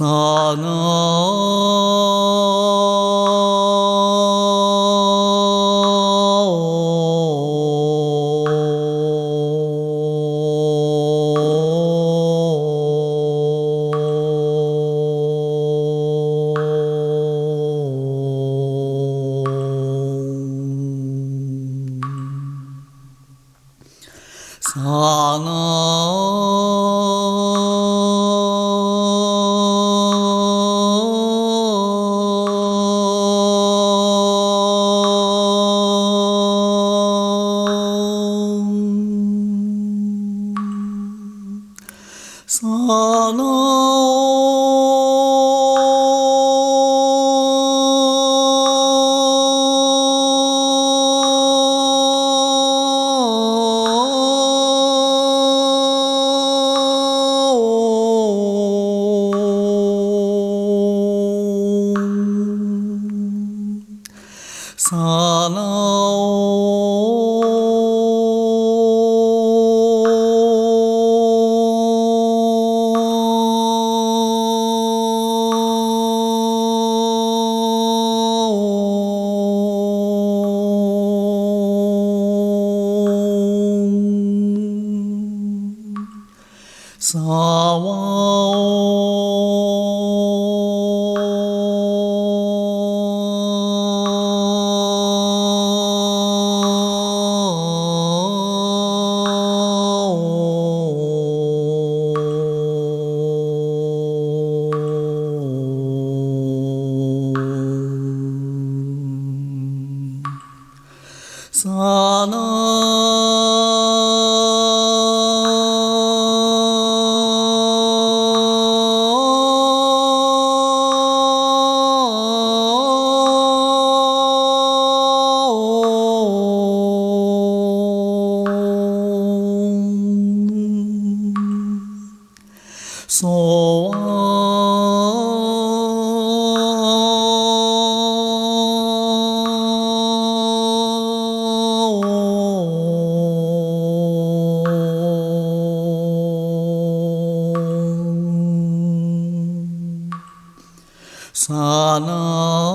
そのなあ洒哇。刹那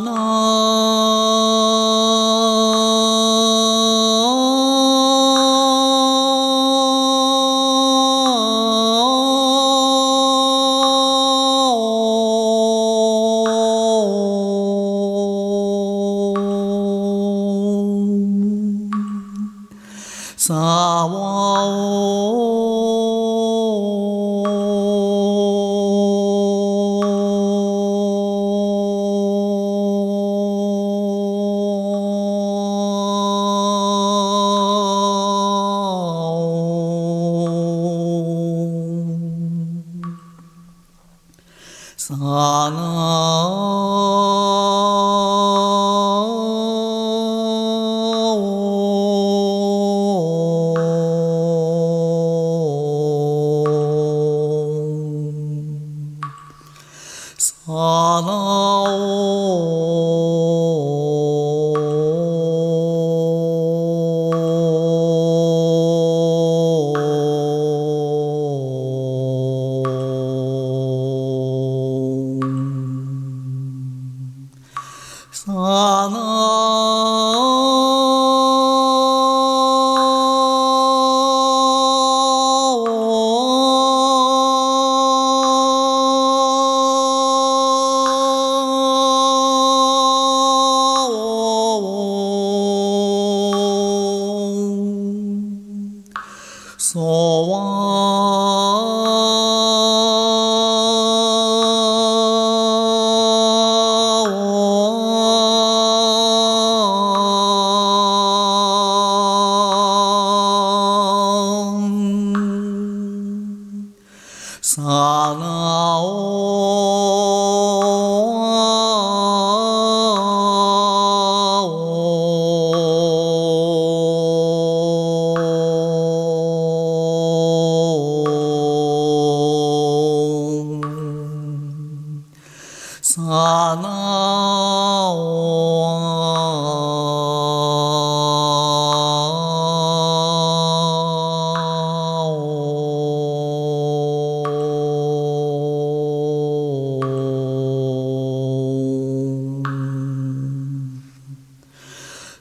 なささわ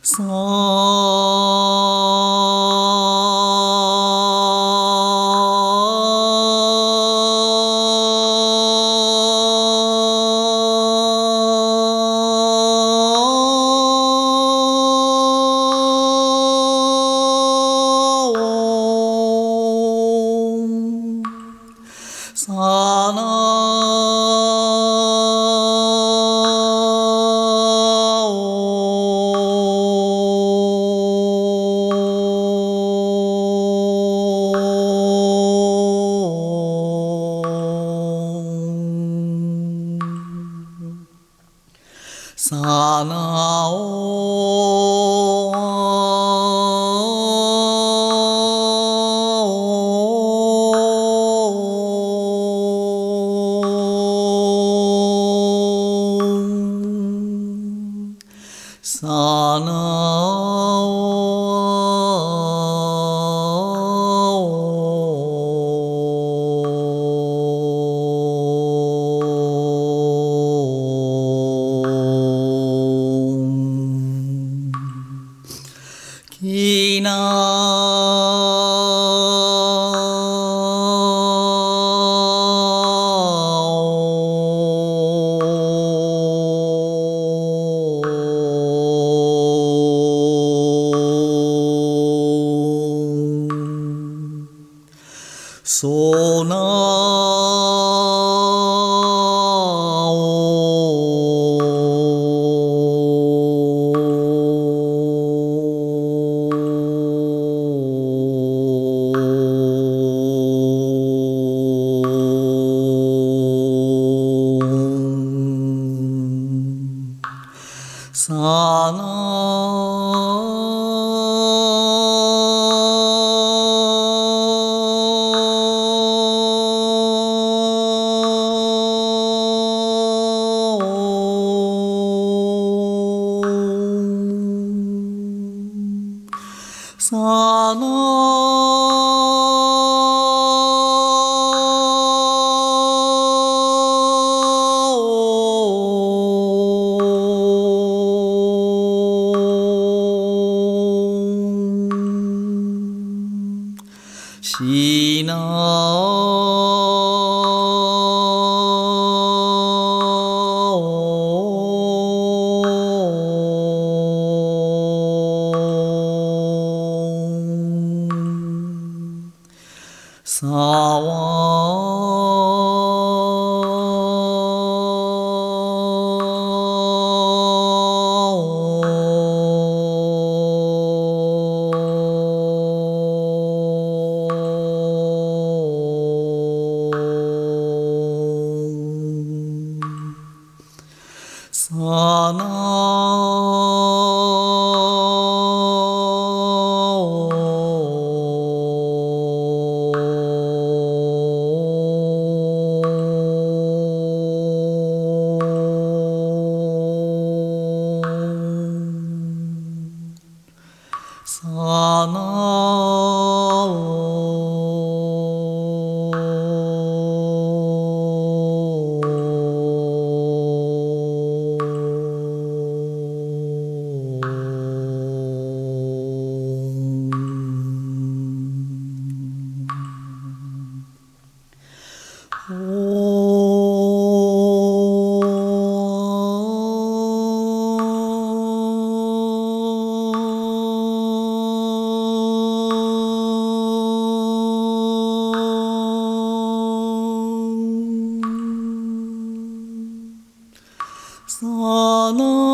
ささ刹那そう。さな saw の Yalan